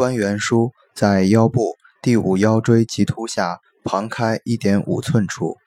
关元书在腰部第五腰椎棘突下旁开一点五寸处。